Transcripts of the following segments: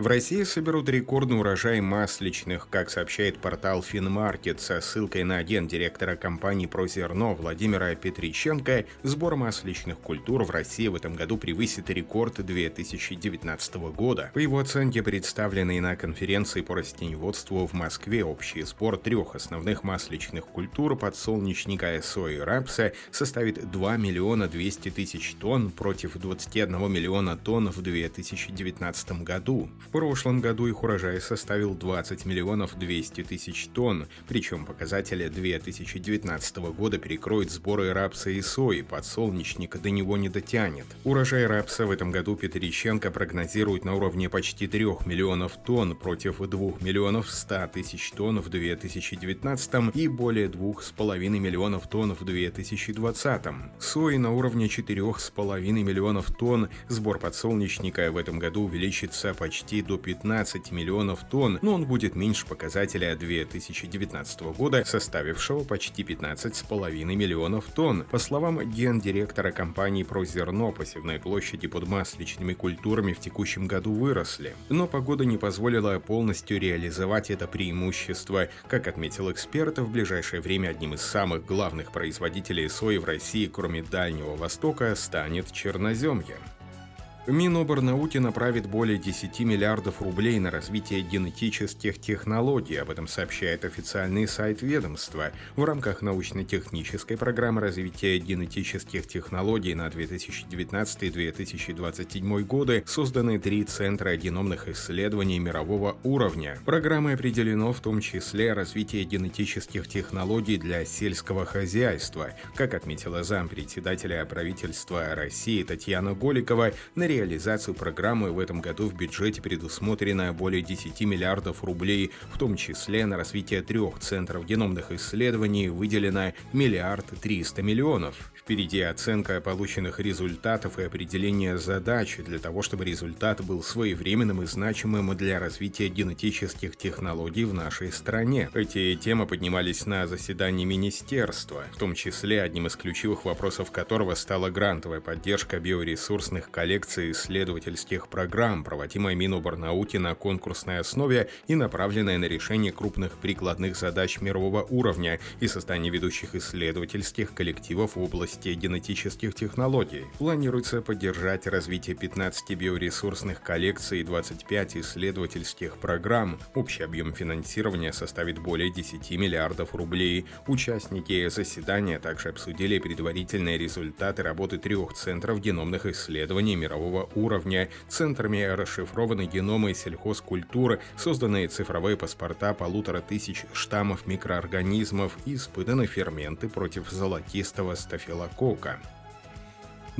В России соберут рекордный урожай масличных, как сообщает портал Финмаркет со ссылкой на гендиректора компании «Прозерно» Владимира Петриченко. Сбор масличных культур в России в этом году превысит рекорд 2019 года. По его оценке, представленный на конференции по растеневодству в Москве, общий сбор трех основных масличных культур подсолнечника, сои и рапса составит 2 миллиона 200 тысяч тонн против 21 миллиона тонн в 2019 году. В прошлом году их урожай составил 20 миллионов 200 тысяч тонн, причем показатели 2019 года перекроют сборы рапса и сои, подсолнечника до него не дотянет. Урожай рапса в этом году Петрищенко прогнозирует на уровне почти 3 миллионов тонн против 2 миллионов 100 тысяч тонн в 2019 и более 2,5 миллионов тонн в 2020. Сои на уровне 4,5 миллионов тонн, сбор подсолнечника в этом году увеличится почти до 15 миллионов тонн, но он будет меньше показателя 2019 года, составившего почти 15,5 миллионов тонн. По словам гендиректора компании «Прозерно», посевные площади под масличными культурами в текущем году выросли. Но погода не позволила полностью реализовать это преимущество. Как отметил эксперт, в ближайшее время одним из самых главных производителей сои в России, кроме Дальнего Востока, станет черноземье. Миноборнауки направит более 10 миллиардов рублей на развитие генетических технологий, об этом сообщает официальный сайт ведомства. В рамках научно-технической программы развития генетических технологий на 2019-2027 годы созданы три центра геномных исследований мирового уровня. Программой определено в том числе развитие генетических технологий для сельского хозяйства. Как отметила зампредседателя правительства России Татьяна Голикова, на реализацию программы в этом году в бюджете предусмотрено более 10 миллиардов рублей, в том числе на развитие трех центров геномных исследований выделено миллиард триста миллионов. Впереди оценка полученных результатов и определение задач для того, чтобы результат был своевременным и значимым для развития генетических технологий в нашей стране. Эти темы поднимались на заседании министерства, в том числе одним из ключевых вопросов которого стала грантовая поддержка биоресурсных коллекций исследовательских программ, проводимая Миноборнауки на конкурсной основе и направленная на решение крупных прикладных задач мирового уровня и создание ведущих исследовательских коллективов в области генетических технологий. Планируется поддержать развитие 15 биоресурсных коллекций и 25 исследовательских программ. Общий объем финансирования составит более 10 миллиардов рублей. Участники заседания также обсудили предварительные результаты работы трех центров геномных исследований мирового мирового уровня. Центрами расшифрованы геномы сельхозкультуры, созданные цифровые паспорта полутора тысяч штаммов микроорганизмов и испытаны ферменты против золотистого стафилококка.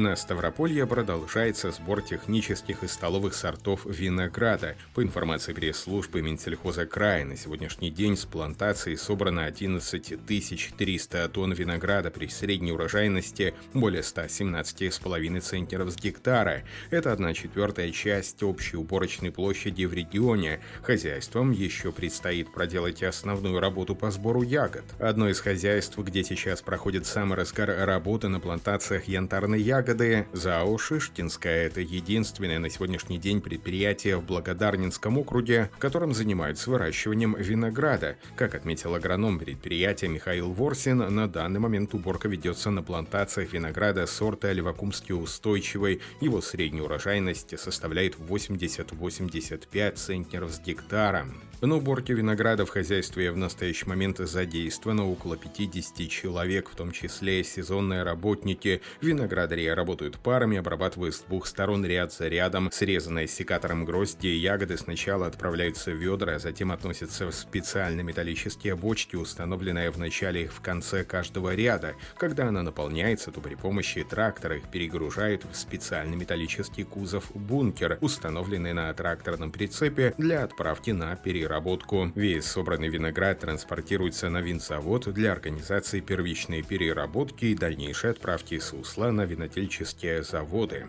На Ставрополье продолжается сбор технических и столовых сортов винограда. По информации пресс-службы Минсельхоза края, на сегодняшний день с плантации собрано 11 300 тонн винограда при средней урожайности более 117,5 центнеров с гектара. Это одна четвертая часть общей уборочной площади в регионе. Хозяйствам еще предстоит проделать основную работу по сбору ягод. Одно из хозяйств, где сейчас проходит самый разгар работы на плантациях янтарной ягоды, ягоды ЗАО «Шишкинская» — это единственное на сегодняшний день предприятие в Благодарнинском округе, в котором занимаются выращиванием винограда. Как отметил агроном предприятия Михаил Ворсин, на данный момент уборка ведется на плантациях винограда сорта Левакумский устойчивый. Его средняя урожайность составляет 80-85 центнеров с гектара. На уборке винограда в хозяйстве в настоящий момент задействовано около 50 человек, в том числе сезонные работники. Виноградари работают парами, обрабатывая с двух сторон ряд за рядом. Срезанные секатором грозди и ягоды сначала отправляются в ведра, а затем относятся в специальные металлические бочки, установленные в начале их в конце каждого ряда. Когда она наполняется, то при помощи трактора их перегружают в специальный металлический кузов бункер, установленный на тракторном прицепе для отправки на переработку. Весь собранный виноград транспортируется на винзавод для организации первичной переработки и дальнейшей отправки сусла на винотельческие заводы.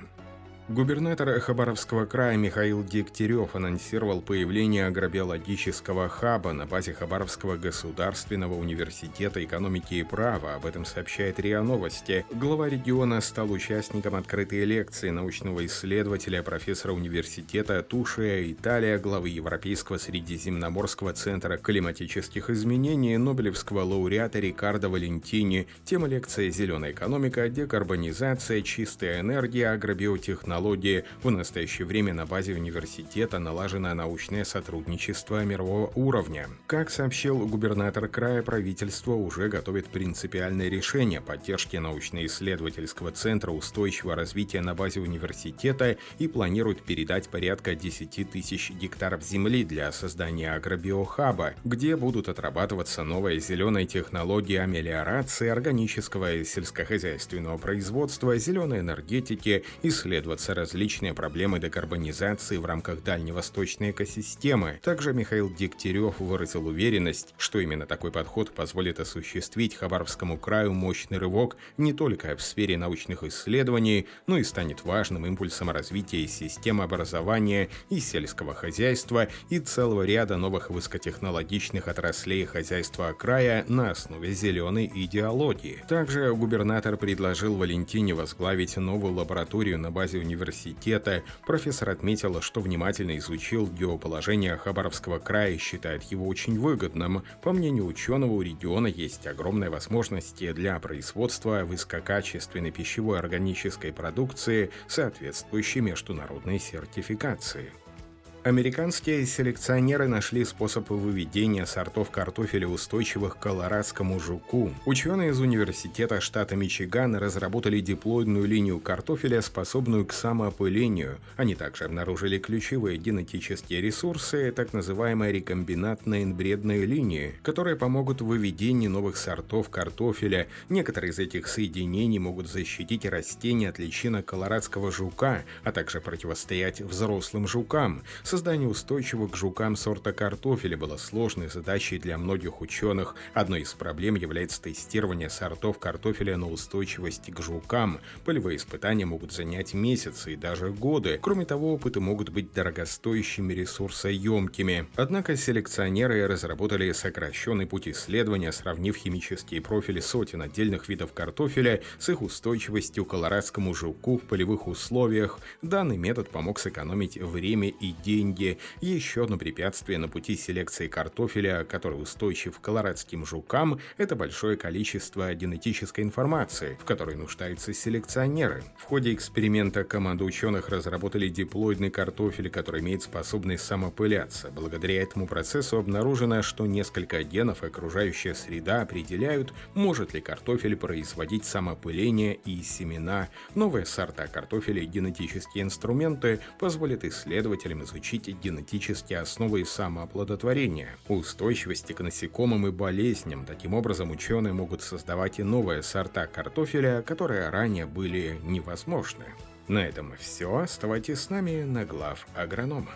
Губернатор Хабаровского края Михаил Дегтярев анонсировал появление агробиологического хаба на базе Хабаровского государственного университета экономики и права. Об этом сообщает РИА Новости. Глава региона стал участником открытой лекции научного исследователя, профессора университета Тушия Италия, главы Европейского Средиземноморского центра климатических изменений, Нобелевского лауреата Рикардо Валентини. Тема лекции «Зеленая экономика, декарбонизация, чистая энергия, агробиотехнология технологии. В настоящее время на базе университета налажено научное сотрудничество мирового уровня. Как сообщил губернатор края, правительство уже готовит принципиальное решение поддержки научно-исследовательского центра устойчивого развития на базе университета и планирует передать порядка 10 тысяч гектаров земли для создания агробиохаба, где будут отрабатываться новые зеленые технологии амелиорации, органического и сельскохозяйственного производства, зеленой энергетики, исследоваться решаются различные проблемы декарбонизации в рамках дальневосточной экосистемы. Также Михаил Дегтярев выразил уверенность, что именно такой подход позволит осуществить Хабаровскому краю мощный рывок не только в сфере научных исследований, но и станет важным импульсом развития системы образования и сельского хозяйства и целого ряда новых высокотехнологичных отраслей хозяйства края на основе зеленой идеологии. Также губернатор предложил Валентине возглавить новую лабораторию на базе университета университета, профессор отметила, что внимательно изучил геоположение Хабаровского края и считает его очень выгодным. По мнению ученого, у региона есть огромные возможности для производства высококачественной пищевой органической продукции, соответствующей международной сертификации. Американские селекционеры нашли способ выведения сортов картофеля устойчивых к колорадскому жуку. Ученые из университета штата Мичиган разработали диплоидную линию картофеля, способную к самоопылению. Они также обнаружили ключевые генетические ресурсы, так называемые рекомбинатные инбредные линии, которые помогут в выведении новых сортов картофеля. Некоторые из этих соединений могут защитить растения от личинок колорадского жука, а также противостоять взрослым жукам. Создание устойчивого к жукам сорта картофеля было сложной задачей для многих ученых. Одной из проблем является тестирование сортов картофеля на устойчивость к жукам. Полевые испытания могут занять месяцы и даже годы. Кроме того, опыты могут быть дорогостоящими ресурсоемкими. Однако селекционеры разработали сокращенный путь исследования, сравнив химические профили сотен отдельных видов картофеля с их устойчивостью к колорадскому жуку в полевых условиях. Данный метод помог сэкономить время и деньги деньги. Еще одно препятствие на пути селекции картофеля, который устойчив к колорадским жукам, это большое количество генетической информации, в которой нуждаются селекционеры. В ходе эксперимента команда ученых разработали диплоидный картофель, который имеет способность самопыляться. Благодаря этому процессу обнаружено, что несколько генов окружающая среда определяют, может ли картофель производить самопыление и семена. Новые сорта картофеля и генетические инструменты позволят исследователям изучить изучить генетические основы самооплодотворения, устойчивости к насекомым и болезням. Таким образом, ученые могут создавать и новые сорта картофеля, которые ранее были невозможны. На этом все. Оставайтесь с нами на глав агронома.